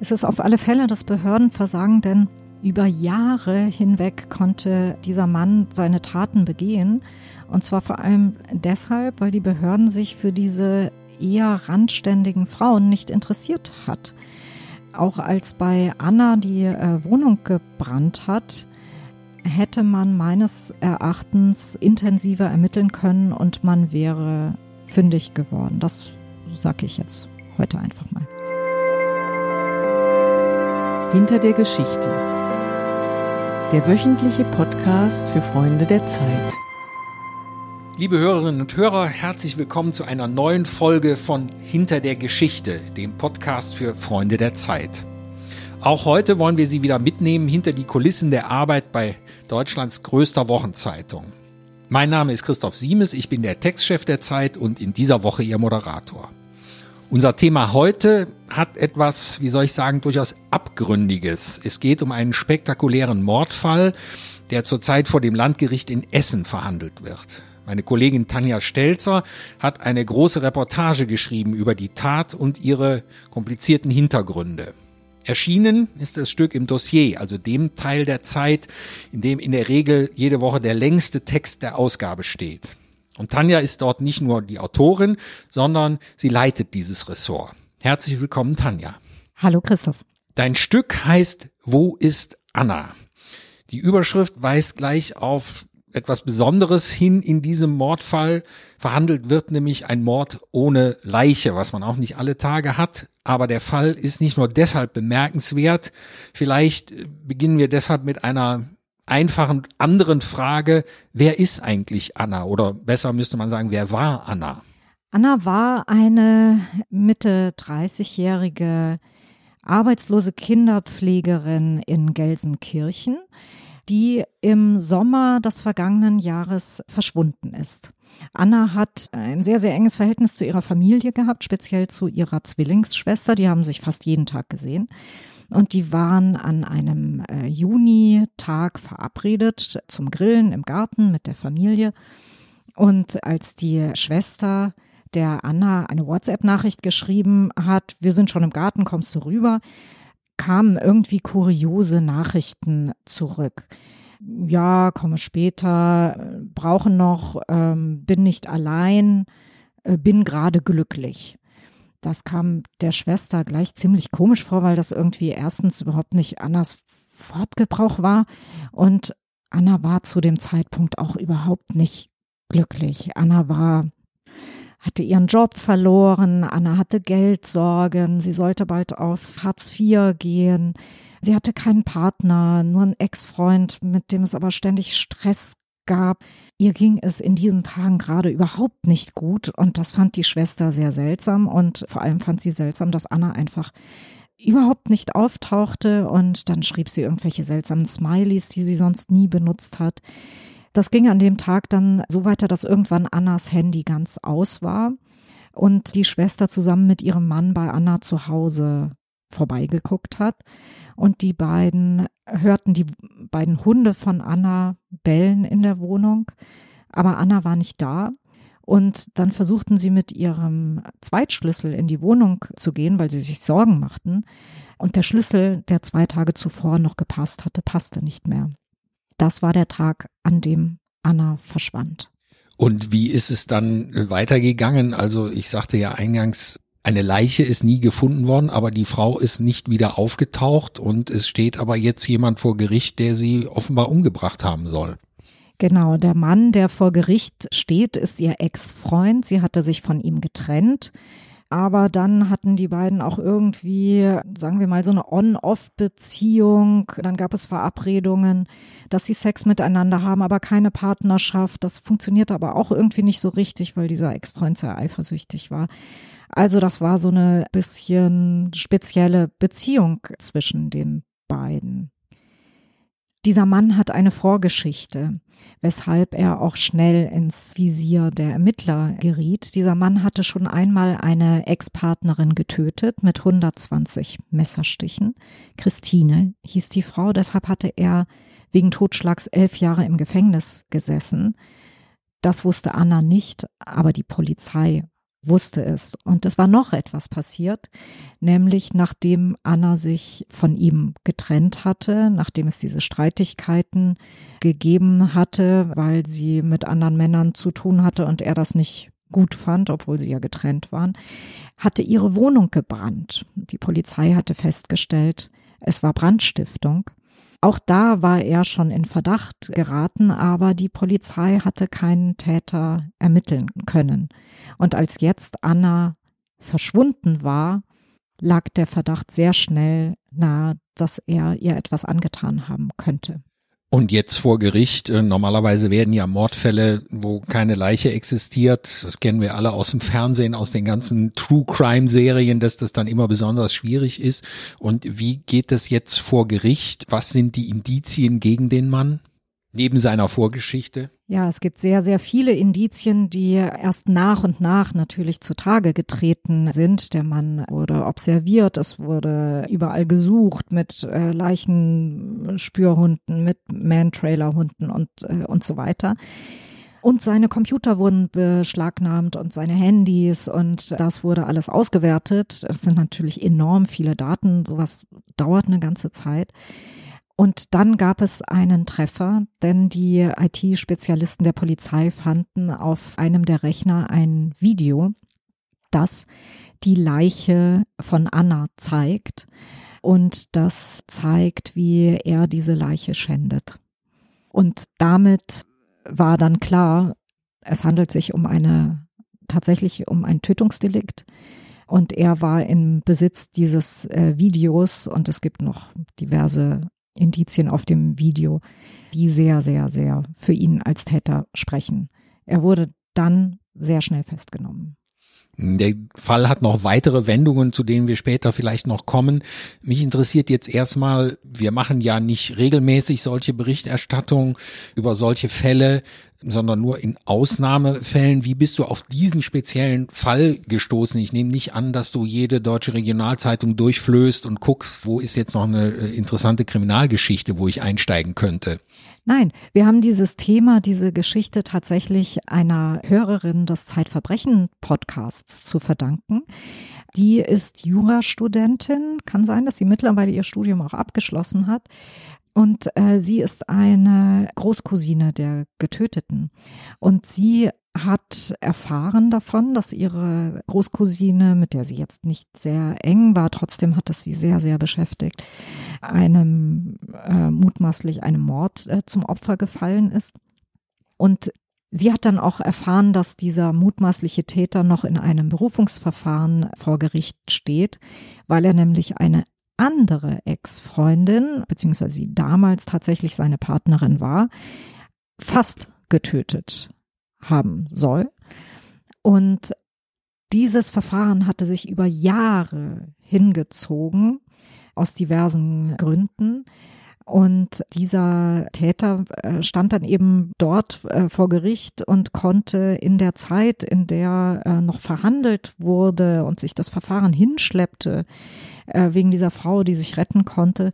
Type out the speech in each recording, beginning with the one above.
Es ist auf alle Fälle das Behördenversagen, denn über Jahre hinweg konnte dieser Mann seine Taten begehen. Und zwar vor allem deshalb, weil die Behörden sich für diese eher randständigen Frauen nicht interessiert hat. Auch als bei Anna die äh, Wohnung gebrannt hat, hätte man meines Erachtens intensiver ermitteln können und man wäre fündig geworden. Das sage ich jetzt heute einfach mal. Hinter der Geschichte. Der wöchentliche Podcast für Freunde der Zeit. Liebe Hörerinnen und Hörer, herzlich willkommen zu einer neuen Folge von Hinter der Geschichte, dem Podcast für Freunde der Zeit. Auch heute wollen wir Sie wieder mitnehmen hinter die Kulissen der Arbeit bei Deutschlands größter Wochenzeitung. Mein Name ist Christoph Siemes, ich bin der Textchef der Zeit und in dieser Woche Ihr Moderator. Unser Thema heute hat etwas, wie soll ich sagen, durchaus Abgründiges. Es geht um einen spektakulären Mordfall, der zurzeit vor dem Landgericht in Essen verhandelt wird. Meine Kollegin Tanja Stelzer hat eine große Reportage geschrieben über die Tat und ihre komplizierten Hintergründe. Erschienen ist das Stück im Dossier, also dem Teil der Zeit, in dem in der Regel jede Woche der längste Text der Ausgabe steht. Und Tanja ist dort nicht nur die Autorin, sondern sie leitet dieses Ressort. Herzlich willkommen, Tanja. Hallo, Christoph. Dein Stück heißt Wo ist Anna? Die Überschrift weist gleich auf etwas Besonderes hin in diesem Mordfall. Verhandelt wird nämlich ein Mord ohne Leiche, was man auch nicht alle Tage hat. Aber der Fall ist nicht nur deshalb bemerkenswert. Vielleicht beginnen wir deshalb mit einer einfachen anderen Frage, wer ist eigentlich Anna? Oder besser müsste man sagen, wer war Anna? Anna war eine Mitte 30-jährige arbeitslose Kinderpflegerin in Gelsenkirchen die im Sommer des vergangenen Jahres verschwunden ist. Anna hat ein sehr, sehr enges Verhältnis zu ihrer Familie gehabt, speziell zu ihrer Zwillingsschwester. Die haben sich fast jeden Tag gesehen. Und die waren an einem äh, Junitag verabredet zum Grillen im Garten mit der Familie. Und als die Schwester der Anna eine WhatsApp-Nachricht geschrieben hat, wir sind schon im Garten, kommst du rüber, kamen irgendwie kuriose Nachrichten zurück. Ja, komme später, brauchen noch, ähm, bin nicht allein, äh, bin gerade glücklich. Das kam der Schwester gleich ziemlich komisch vor, weil das irgendwie erstens überhaupt nicht Annas Wortgebrauch war und Anna war zu dem Zeitpunkt auch überhaupt nicht glücklich. Anna war hatte ihren Job verloren, Anna hatte Geldsorgen, sie sollte bald auf Hartz IV gehen. Sie hatte keinen Partner, nur einen Ex-Freund, mit dem es aber ständig Stress gab. Ihr ging es in diesen Tagen gerade überhaupt nicht gut und das fand die Schwester sehr seltsam und vor allem fand sie seltsam, dass Anna einfach überhaupt nicht auftauchte und dann schrieb sie irgendwelche seltsamen Smileys, die sie sonst nie benutzt hat. Das ging an dem Tag dann so weiter, dass irgendwann Annas Handy ganz aus war und die Schwester zusammen mit ihrem Mann bei Anna zu Hause vorbeigeguckt hat. Und die beiden hörten die beiden Hunde von Anna bellen in der Wohnung, aber Anna war nicht da. Und dann versuchten sie mit ihrem Zweitschlüssel in die Wohnung zu gehen, weil sie sich Sorgen machten. Und der Schlüssel, der zwei Tage zuvor noch gepasst hatte, passte nicht mehr. Das war der Tag, an dem Anna verschwand. Und wie ist es dann weitergegangen? Also ich sagte ja eingangs, eine Leiche ist nie gefunden worden, aber die Frau ist nicht wieder aufgetaucht und es steht aber jetzt jemand vor Gericht, der sie offenbar umgebracht haben soll. Genau, der Mann, der vor Gericht steht, ist ihr Ex-Freund. Sie hatte sich von ihm getrennt. Aber dann hatten die beiden auch irgendwie, sagen wir mal, so eine On-Off-Beziehung. Dann gab es Verabredungen, dass sie Sex miteinander haben, aber keine Partnerschaft. Das funktionierte aber auch irgendwie nicht so richtig, weil dieser Ex-Freund sehr eifersüchtig war. Also das war so eine bisschen spezielle Beziehung zwischen den beiden. Dieser Mann hat eine Vorgeschichte, weshalb er auch schnell ins Visier der Ermittler geriet. Dieser Mann hatte schon einmal eine Ex-Partnerin getötet mit 120 Messerstichen. Christine hieß die Frau, deshalb hatte er wegen Totschlags elf Jahre im Gefängnis gesessen. Das wusste Anna nicht, aber die Polizei wusste es. Und es war noch etwas passiert, nämlich nachdem Anna sich von ihm getrennt hatte, nachdem es diese Streitigkeiten gegeben hatte, weil sie mit anderen Männern zu tun hatte und er das nicht gut fand, obwohl sie ja getrennt waren, hatte ihre Wohnung gebrannt. Die Polizei hatte festgestellt, es war Brandstiftung. Auch da war er schon in Verdacht geraten, aber die Polizei hatte keinen Täter ermitteln können. Und als jetzt Anna verschwunden war, lag der Verdacht sehr schnell nahe, dass er ihr etwas angetan haben könnte. Und jetzt vor Gericht, äh, normalerweise werden ja Mordfälle, wo keine Leiche existiert, das kennen wir alle aus dem Fernsehen, aus den ganzen True Crime Serien, dass das dann immer besonders schwierig ist. Und wie geht das jetzt vor Gericht? Was sind die Indizien gegen den Mann? Neben seiner Vorgeschichte? Ja, es gibt sehr, sehr viele Indizien, die erst nach und nach natürlich zutage getreten sind. Der Mann wurde observiert, es wurde überall gesucht mit äh, Leichenspürhunden, mit Man-Trailer-Hunden und, äh, und so weiter. Und seine Computer wurden beschlagnahmt und seine Handys und das wurde alles ausgewertet. Das sind natürlich enorm viele Daten. Sowas dauert eine ganze Zeit. Und dann gab es einen Treffer, denn die IT-Spezialisten der Polizei fanden auf einem der Rechner ein Video, das die Leiche von Anna zeigt und das zeigt, wie er diese Leiche schändet. Und damit war dann klar, es handelt sich um eine tatsächlich um ein Tötungsdelikt. Und er war im Besitz dieses äh, Videos und es gibt noch diverse Indizien auf dem Video, die sehr, sehr, sehr für ihn als Täter sprechen. Er wurde dann sehr schnell festgenommen. Der Fall hat noch weitere Wendungen, zu denen wir später vielleicht noch kommen. Mich interessiert jetzt erstmal, wir machen ja nicht regelmäßig solche Berichterstattungen über solche Fälle sondern nur in Ausnahmefällen. Wie bist du auf diesen speziellen Fall gestoßen? Ich nehme nicht an, dass du jede deutsche Regionalzeitung durchflößt und guckst, wo ist jetzt noch eine äh, interessante Kriminalgeschichte, wo ich einsteigen könnte. Nein, wir haben dieses Thema, diese Geschichte tatsächlich einer Hörerin des Zeitverbrechen-Podcasts zu verdanken. Die ist Jurastudentin. Kann sein, dass sie mittlerweile ihr Studium auch abgeschlossen hat. Und äh, sie ist eine Großcousine der Getöteten. Und sie hat erfahren davon, dass ihre Großcousine, mit der sie jetzt nicht sehr eng war, trotzdem hat es sie sehr, sehr beschäftigt, einem äh, mutmaßlich einem Mord äh, zum Opfer gefallen ist. Und Sie hat dann auch erfahren, dass dieser mutmaßliche Täter noch in einem Berufungsverfahren vor Gericht steht, weil er nämlich eine andere Ex-Freundin, beziehungsweise sie damals tatsächlich seine Partnerin war, fast getötet haben soll. Und dieses Verfahren hatte sich über Jahre hingezogen, aus diversen Gründen. Und dieser Täter äh, stand dann eben dort äh, vor Gericht und konnte in der Zeit, in der äh, noch verhandelt wurde und sich das Verfahren hinschleppte, wegen dieser Frau, die sich retten konnte,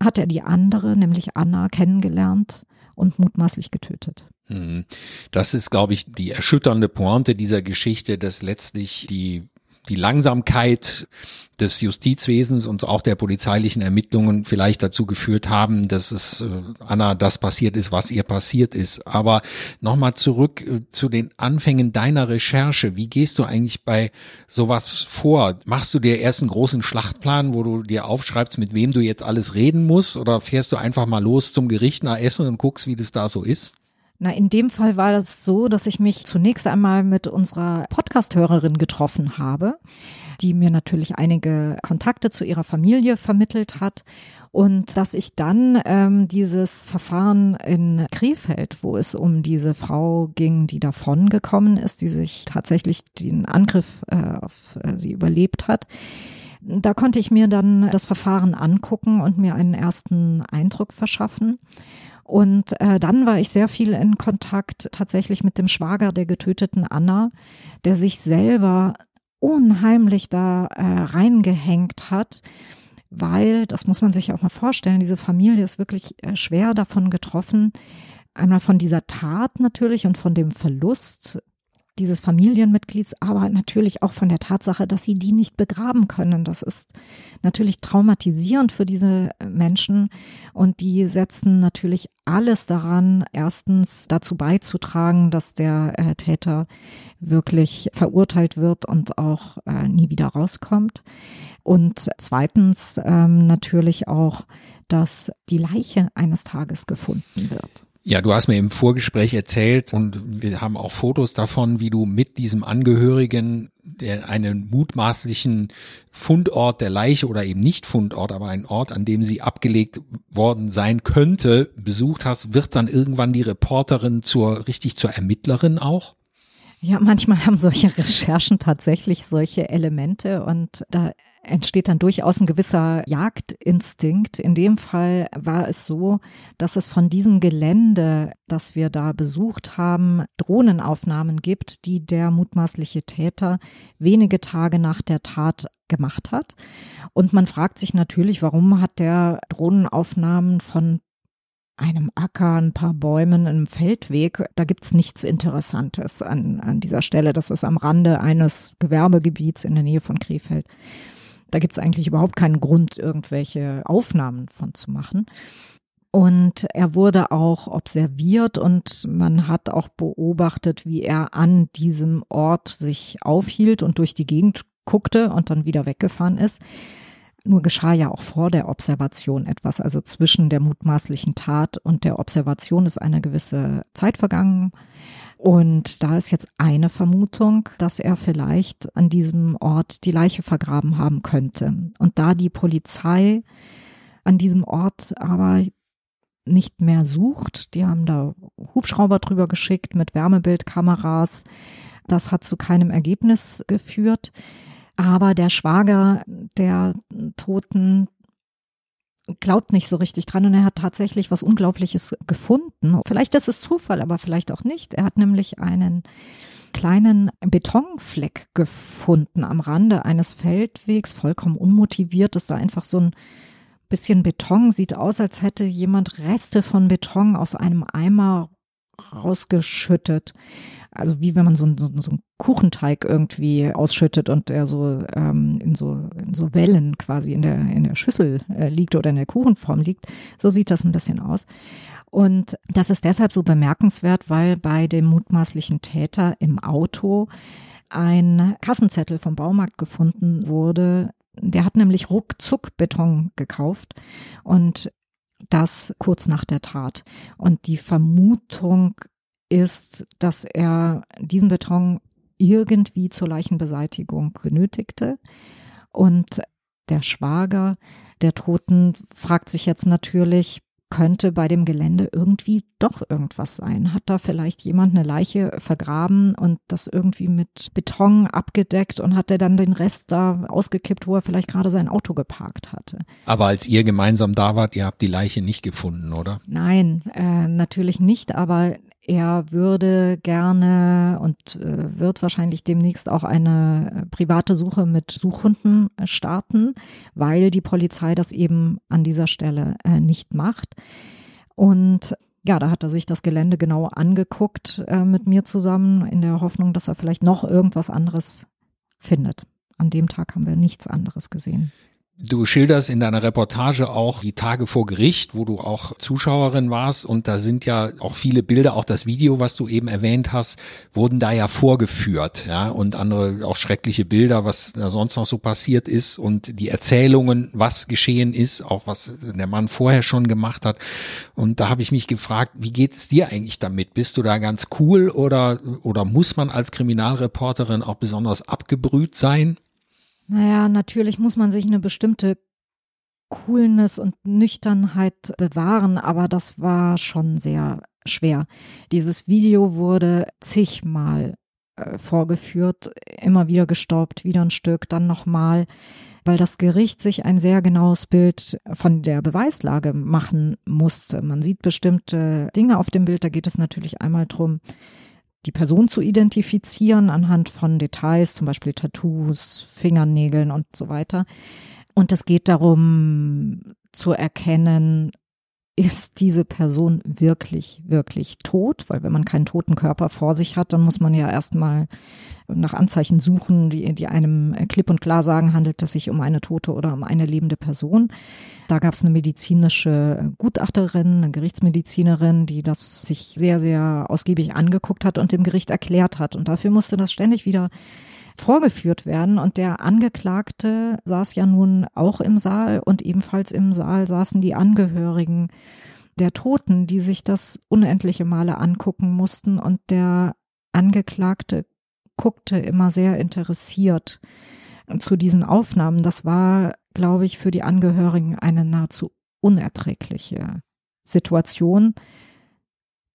hat er die andere, nämlich Anna, kennengelernt und mutmaßlich getötet. Hm. Das ist, glaube ich, die erschütternde Pointe dieser Geschichte, dass letztlich die die Langsamkeit des Justizwesens und auch der polizeilichen Ermittlungen vielleicht dazu geführt haben, dass es äh, Anna das passiert ist, was ihr passiert ist. Aber nochmal zurück äh, zu den Anfängen deiner Recherche. Wie gehst du eigentlich bei sowas vor? Machst du dir erst einen großen Schlachtplan, wo du dir aufschreibst, mit wem du jetzt alles reden musst? Oder fährst du einfach mal los zum Gericht nach Essen und guckst, wie das da so ist? Na, in dem Fall war das so, dass ich mich zunächst einmal mit unserer Podcast-Hörerin getroffen habe, die mir natürlich einige Kontakte zu ihrer Familie vermittelt hat und dass ich dann ähm, dieses Verfahren in Krefeld, wo es um diese Frau ging, die davon gekommen ist, die sich tatsächlich den Angriff äh, auf äh, sie überlebt hat, da konnte ich mir dann das Verfahren angucken und mir einen ersten Eindruck verschaffen. Und äh, dann war ich sehr viel in Kontakt tatsächlich mit dem Schwager der getöteten Anna, der sich selber unheimlich da äh, reingehängt hat, weil, das muss man sich auch mal vorstellen, diese Familie ist wirklich äh, schwer davon getroffen, einmal von dieser Tat natürlich und von dem Verlust dieses Familienmitglieds, aber natürlich auch von der Tatsache, dass sie die nicht begraben können. Das ist natürlich traumatisierend für diese Menschen und die setzen natürlich alles daran, erstens dazu beizutragen, dass der äh, Täter wirklich verurteilt wird und auch äh, nie wieder rauskommt. Und zweitens ähm, natürlich auch, dass die Leiche eines Tages gefunden wird. Ja, du hast mir im Vorgespräch erzählt und wir haben auch Fotos davon, wie du mit diesem Angehörigen der einen mutmaßlichen Fundort der Leiche oder eben nicht Fundort, aber einen Ort, an dem sie abgelegt worden sein könnte, besucht hast, wird dann irgendwann die Reporterin zur richtig zur Ermittlerin auch? Ja, manchmal haben solche Recherchen tatsächlich solche Elemente und da entsteht dann durchaus ein gewisser Jagdinstinkt. In dem Fall war es so, dass es von diesem Gelände, das wir da besucht haben, Drohnenaufnahmen gibt, die der mutmaßliche Täter wenige Tage nach der Tat gemacht hat. Und man fragt sich natürlich, warum hat der Drohnenaufnahmen von einem Acker, ein paar Bäumen, einem Feldweg. Da gibt's nichts Interessantes an, an dieser Stelle. Das ist am Rande eines Gewerbegebiets in der Nähe von Krefeld. Da gibt's eigentlich überhaupt keinen Grund, irgendwelche Aufnahmen von zu machen. Und er wurde auch observiert und man hat auch beobachtet, wie er an diesem Ort sich aufhielt und durch die Gegend guckte und dann wieder weggefahren ist. Nur geschah ja auch vor der Observation etwas, also zwischen der mutmaßlichen Tat und der Observation ist eine gewisse Zeit vergangen. Und da ist jetzt eine Vermutung, dass er vielleicht an diesem Ort die Leiche vergraben haben könnte. Und da die Polizei an diesem Ort aber nicht mehr sucht, die haben da Hubschrauber drüber geschickt mit Wärmebildkameras, das hat zu keinem Ergebnis geführt. Aber der Schwager der Toten glaubt nicht so richtig dran und er hat tatsächlich was Unglaubliches gefunden. Vielleicht ist es Zufall, aber vielleicht auch nicht. Er hat nämlich einen kleinen Betonfleck gefunden am Rande eines Feldwegs, vollkommen unmotiviert. ist da einfach so ein bisschen Beton, sieht aus, als hätte jemand Reste von Beton aus einem Eimer rausgeschüttet also wie wenn man so, so, so einen Kuchenteig irgendwie ausschüttet und der so ähm, in so in so Wellen quasi in der in der Schüssel äh, liegt oder in der Kuchenform liegt. So sieht das ein bisschen aus. Und das ist deshalb so bemerkenswert, weil bei dem mutmaßlichen Täter im Auto ein Kassenzettel vom Baumarkt gefunden wurde. Der hat nämlich ruckzuck Beton gekauft und das kurz nach der Tat. Und die Vermutung ist, dass er diesen Beton irgendwie zur Leichenbeseitigung benötigte. Und der Schwager der Toten fragt sich jetzt natürlich, könnte bei dem Gelände irgendwie doch irgendwas sein. Hat da vielleicht jemand eine Leiche vergraben und das irgendwie mit Beton abgedeckt und hat er dann den Rest da ausgekippt, wo er vielleicht gerade sein Auto geparkt hatte? Aber als ihr gemeinsam da wart, ihr habt die Leiche nicht gefunden, oder? Nein, äh, natürlich nicht, aber er würde gerne und äh, wird wahrscheinlich demnächst auch eine äh, private Suche mit Suchhunden äh, starten, weil die Polizei das eben an dieser Stelle nicht macht. Und ja, da hat er sich das Gelände genau angeguckt mit mir zusammen, in der Hoffnung, dass er vielleicht noch irgendwas anderes findet. An dem Tag haben wir nichts anderes gesehen. Du schilderst in deiner Reportage auch die Tage vor Gericht, wo du auch Zuschauerin warst und da sind ja auch viele Bilder, auch das Video, was du eben erwähnt hast, wurden da ja vorgeführt, ja, und andere auch schreckliche Bilder, was da sonst noch so passiert ist und die Erzählungen, was geschehen ist, auch was der Mann vorher schon gemacht hat. Und da habe ich mich gefragt, wie geht es dir eigentlich damit? Bist du da ganz cool oder, oder muss man als Kriminalreporterin auch besonders abgebrüht sein? Naja, natürlich muss man sich eine bestimmte Coolness und Nüchternheit bewahren, aber das war schon sehr schwer. Dieses Video wurde zigmal äh, vorgeführt, immer wieder gestoppt, wieder ein Stück, dann nochmal, weil das Gericht sich ein sehr genaues Bild von der Beweislage machen musste. Man sieht bestimmte Dinge auf dem Bild, da geht es natürlich einmal drum, die Person zu identifizieren anhand von Details, zum Beispiel Tattoos, Fingernägeln und so weiter. Und es geht darum zu erkennen, ist diese Person wirklich, wirklich tot? Weil wenn man keinen toten Körper vor sich hat, dann muss man ja erstmal nach Anzeichen suchen, die, die einem klipp und klar sagen, handelt es sich um eine tote oder um eine lebende Person. Da gab es eine medizinische Gutachterin, eine Gerichtsmedizinerin, die das sich sehr, sehr ausgiebig angeguckt hat und dem Gericht erklärt hat. Und dafür musste das ständig wieder vorgeführt werden. Und der Angeklagte saß ja nun auch im Saal und ebenfalls im Saal saßen die Angehörigen der Toten, die sich das unendliche Male angucken mussten. Und der Angeklagte guckte immer sehr interessiert zu diesen Aufnahmen. Das war, glaube ich, für die Angehörigen eine nahezu unerträgliche Situation,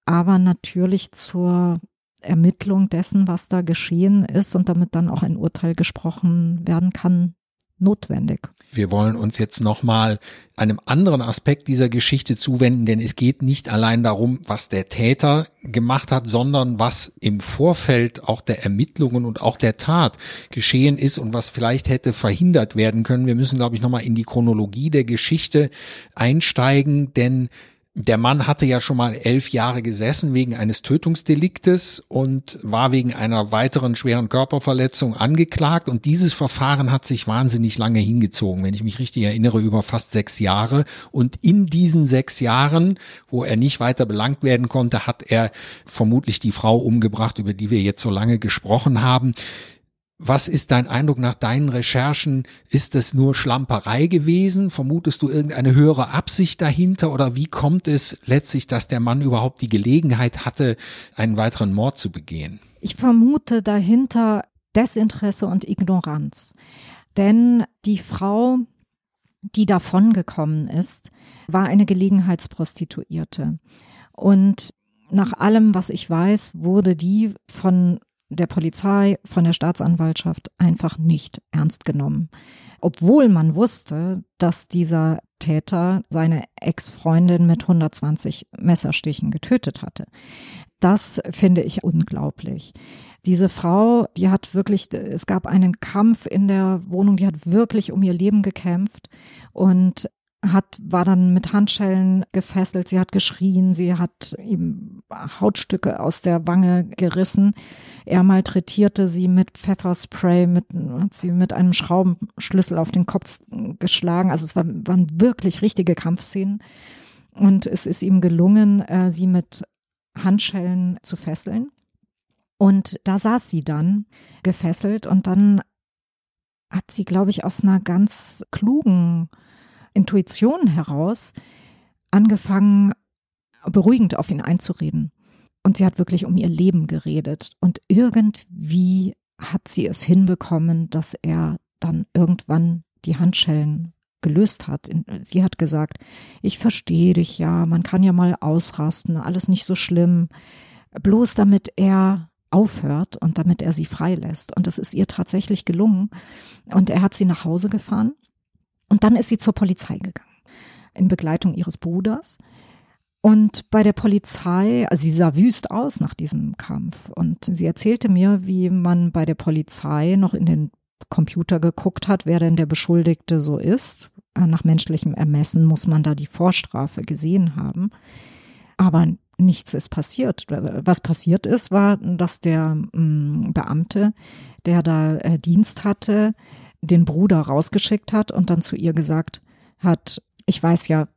aber natürlich zur Ermittlung dessen, was da geschehen ist und damit dann auch ein Urteil gesprochen werden kann, notwendig. Wir wollen uns jetzt nochmal einem anderen Aspekt dieser Geschichte zuwenden, denn es geht nicht allein darum, was der Täter gemacht hat, sondern was im Vorfeld auch der Ermittlungen und auch der Tat geschehen ist und was vielleicht hätte verhindert werden können. Wir müssen, glaube ich, nochmal in die Chronologie der Geschichte einsteigen, denn der Mann hatte ja schon mal elf Jahre gesessen wegen eines Tötungsdeliktes und war wegen einer weiteren schweren Körperverletzung angeklagt. Und dieses Verfahren hat sich wahnsinnig lange hingezogen, wenn ich mich richtig erinnere, über fast sechs Jahre. Und in diesen sechs Jahren, wo er nicht weiter belangt werden konnte, hat er vermutlich die Frau umgebracht, über die wir jetzt so lange gesprochen haben. Was ist dein Eindruck nach deinen Recherchen? Ist es nur Schlamperei gewesen? Vermutest du irgendeine höhere Absicht dahinter? Oder wie kommt es letztlich, dass der Mann überhaupt die Gelegenheit hatte, einen weiteren Mord zu begehen? Ich vermute dahinter Desinteresse und Ignoranz. Denn die Frau, die davongekommen ist, war eine Gelegenheitsprostituierte. Und nach allem, was ich weiß, wurde die von der Polizei, von der Staatsanwaltschaft einfach nicht ernst genommen. Obwohl man wusste, dass dieser Täter seine Ex-Freundin mit 120 Messerstichen getötet hatte. Das finde ich unglaublich. Diese Frau, die hat wirklich, es gab einen Kampf in der Wohnung, die hat wirklich um ihr Leben gekämpft und hat, war dann mit Handschellen gefesselt, sie hat geschrien, sie hat ihm Hautstücke aus der Wange gerissen. Er malträtierte sie mit Pfefferspray, mit, hat sie mit einem Schraubenschlüssel auf den Kopf geschlagen. Also es war, waren wirklich richtige Kampfszenen. Und es ist ihm gelungen, äh, sie mit Handschellen zu fesseln. Und da saß sie dann gefesselt und dann hat sie, glaube ich, aus einer ganz klugen Intuition heraus angefangen, beruhigend auf ihn einzureden. Und sie hat wirklich um ihr Leben geredet. Und irgendwie hat sie es hinbekommen, dass er dann irgendwann die Handschellen gelöst hat. Sie hat gesagt, ich verstehe dich ja, man kann ja mal ausrasten, alles nicht so schlimm. Bloß damit er aufhört und damit er sie freilässt. Und das ist ihr tatsächlich gelungen. Und er hat sie nach Hause gefahren und dann ist sie zur Polizei gegangen, in Begleitung ihres Bruders. Und bei der Polizei, also sie sah wüst aus nach diesem Kampf. Und sie erzählte mir, wie man bei der Polizei noch in den Computer geguckt hat, wer denn der Beschuldigte so ist. Nach menschlichem Ermessen muss man da die Vorstrafe gesehen haben. Aber nichts ist passiert. Was passiert ist, war, dass der mm, Beamte, der da äh, Dienst hatte, den Bruder rausgeschickt hat und dann zu ihr gesagt hat, ich weiß ja,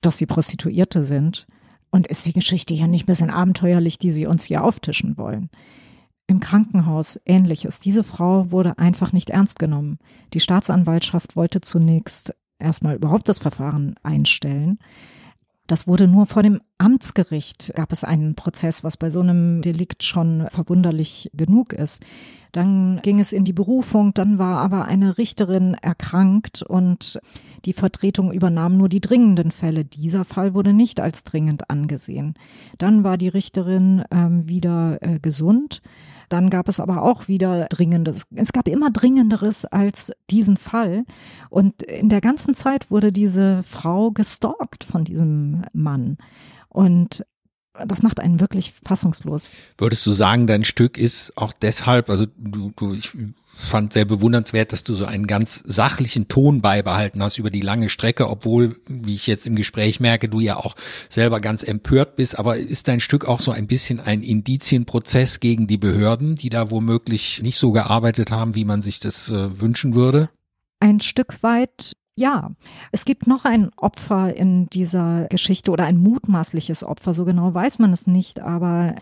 dass sie Prostituierte sind und ist die Geschichte ja nicht ein bisschen abenteuerlich, die sie uns hier auftischen wollen. Im Krankenhaus ähnliches. Diese Frau wurde einfach nicht ernst genommen. Die Staatsanwaltschaft wollte zunächst erstmal überhaupt das Verfahren einstellen. Das wurde nur vor dem Amtsgericht, gab es einen Prozess, was bei so einem Delikt schon verwunderlich genug ist. Dann ging es in die Berufung, dann war aber eine Richterin erkrankt und die Vertretung übernahm nur die dringenden Fälle. Dieser Fall wurde nicht als dringend angesehen. Dann war die Richterin ähm, wieder äh, gesund. Dann gab es aber auch wieder Dringendes. Es gab immer Dringenderes als diesen Fall. Und in der ganzen Zeit wurde diese Frau gestalkt von diesem Mann. Und das macht einen wirklich fassungslos. Würdest du sagen, dein Stück ist auch deshalb, also du, du ich fand sehr bewundernswert, dass du so einen ganz sachlichen Ton beibehalten hast über die lange Strecke, obwohl, wie ich jetzt im Gespräch merke, du ja auch selber ganz empört bist. Aber ist dein Stück auch so ein bisschen ein Indizienprozess gegen die Behörden, die da womöglich nicht so gearbeitet haben, wie man sich das äh, wünschen würde? Ein Stück weit ja, es gibt noch ein Opfer in dieser Geschichte oder ein mutmaßliches Opfer, so genau weiß man es nicht, aber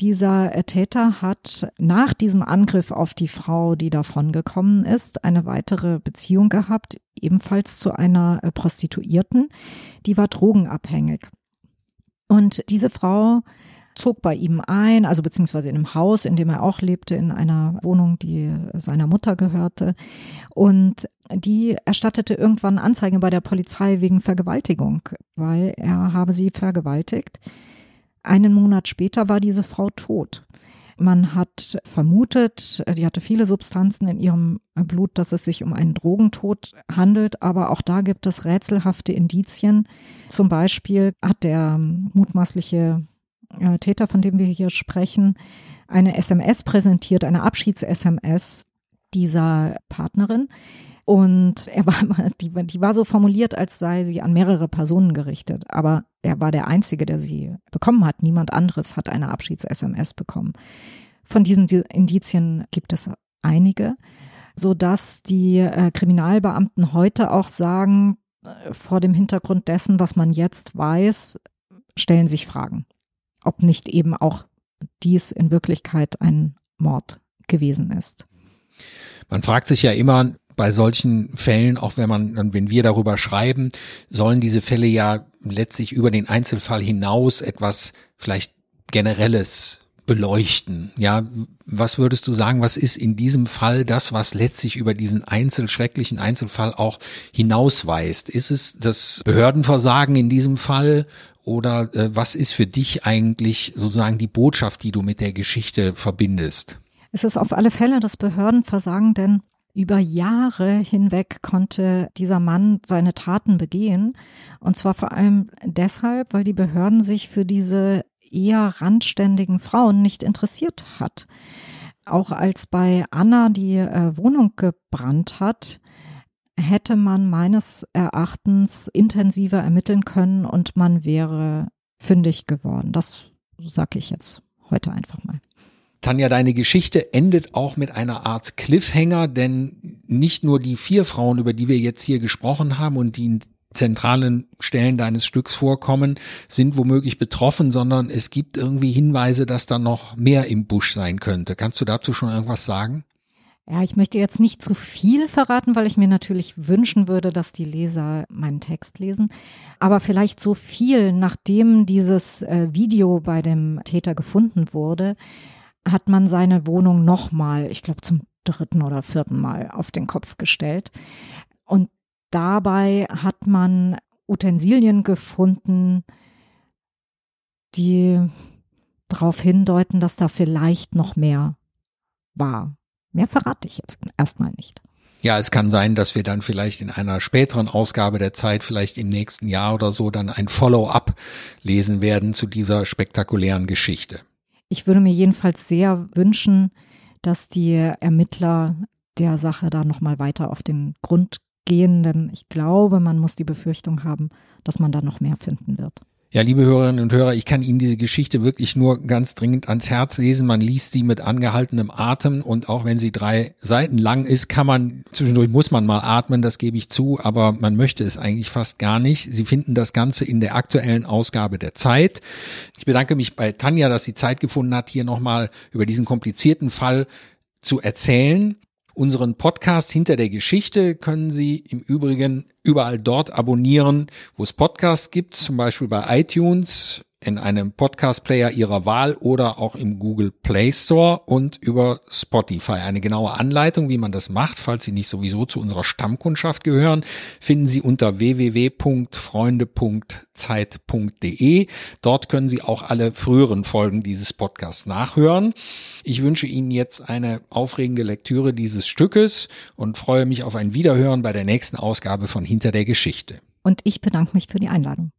dieser Täter hat nach diesem Angriff auf die Frau, die davongekommen ist, eine weitere Beziehung gehabt, ebenfalls zu einer Prostituierten, die war drogenabhängig. Und diese Frau zog bei ihm ein, also beziehungsweise in einem Haus, in dem er auch lebte, in einer Wohnung, die seiner Mutter gehörte. Und die erstattete irgendwann Anzeige bei der Polizei wegen Vergewaltigung, weil er habe sie vergewaltigt. Einen Monat später war diese Frau tot. Man hat vermutet, die hatte viele Substanzen in ihrem Blut, dass es sich um einen Drogentod handelt, aber auch da gibt es rätselhafte Indizien. Zum Beispiel hat der mutmaßliche äh, Täter, von dem wir hier sprechen, eine SMS präsentiert, eine Abschieds-SMS dieser Partnerin. Und er war, die, die war so formuliert, als sei sie an mehrere Personen gerichtet. Aber er war der Einzige, der sie bekommen hat. Niemand anderes hat eine Abschieds-SMS bekommen. Von diesen Indizien gibt es einige, so dass die äh, Kriminalbeamten heute auch sagen, äh, vor dem Hintergrund dessen, was man jetzt weiß, stellen sich Fragen ob nicht eben auch dies in Wirklichkeit ein Mord gewesen ist. Man fragt sich ja immer bei solchen Fällen, auch wenn man, wenn wir darüber schreiben, sollen diese Fälle ja letztlich über den Einzelfall hinaus etwas vielleicht Generelles beleuchten. Ja, was würdest du sagen, was ist in diesem Fall das, was letztlich über diesen Einzel, schrecklichen Einzelfall auch hinausweist? Ist es das Behördenversagen in diesem Fall oder äh, was ist für dich eigentlich sozusagen die Botschaft, die du mit der Geschichte verbindest? Es ist auf alle Fälle das Behördenversagen, denn über Jahre hinweg konnte dieser Mann seine Taten begehen. Und zwar vor allem deshalb, weil die Behörden sich für diese eher randständigen Frauen nicht interessiert hat. Auch als bei Anna die äh, Wohnung gebrannt hat, hätte man meines Erachtens intensiver ermitteln können und man wäre fündig geworden. Das sage ich jetzt heute einfach mal. Tanja, deine Geschichte endet auch mit einer Art Cliffhanger, denn nicht nur die vier Frauen, über die wir jetzt hier gesprochen haben und die in zentralen Stellen deines Stücks vorkommen, sind womöglich betroffen, sondern es gibt irgendwie Hinweise, dass da noch mehr im Busch sein könnte. Kannst du dazu schon irgendwas sagen? Ja, ich möchte jetzt nicht zu viel verraten, weil ich mir natürlich wünschen würde, dass die Leser meinen Text lesen. Aber vielleicht so viel, nachdem dieses äh, Video bei dem Täter gefunden wurde, hat man seine Wohnung nochmal, ich glaube zum dritten oder vierten Mal auf den Kopf gestellt. Und dabei hat man Utensilien gefunden, die darauf hindeuten, dass da vielleicht noch mehr war. Mehr verrate ich jetzt erstmal nicht. Ja, es kann sein, dass wir dann vielleicht in einer späteren Ausgabe der Zeit, vielleicht im nächsten Jahr oder so, dann ein Follow-up lesen werden zu dieser spektakulären Geschichte. Ich würde mir jedenfalls sehr wünschen, dass die Ermittler der Sache da nochmal weiter auf den Grund gehen, denn ich glaube, man muss die Befürchtung haben, dass man da noch mehr finden wird. Ja, liebe Hörerinnen und Hörer, ich kann Ihnen diese Geschichte wirklich nur ganz dringend ans Herz lesen. Man liest sie mit angehaltenem Atem und auch wenn sie drei Seiten lang ist, kann man, zwischendurch muss man mal atmen, das gebe ich zu, aber man möchte es eigentlich fast gar nicht. Sie finden das Ganze in der aktuellen Ausgabe der Zeit. Ich bedanke mich bei Tanja, dass sie Zeit gefunden hat, hier nochmal über diesen komplizierten Fall zu erzählen. Unseren Podcast hinter der Geschichte können Sie im Übrigen überall dort abonnieren, wo es Podcasts gibt, zum Beispiel bei iTunes, in einem Podcast-Player Ihrer Wahl oder auch im Google Play Store und über Spotify. Eine genaue Anleitung, wie man das macht, falls Sie nicht sowieso zu unserer Stammkundschaft gehören, finden Sie unter www.freunde.zeit.de. Dort können Sie auch alle früheren Folgen dieses Podcasts nachhören. Ich wünsche Ihnen jetzt eine aufregende Lektüre dieses Stückes und freue mich auf ein Wiederhören bei der nächsten Ausgabe von Hinter der Geschichte. Und ich bedanke mich für die Einladung.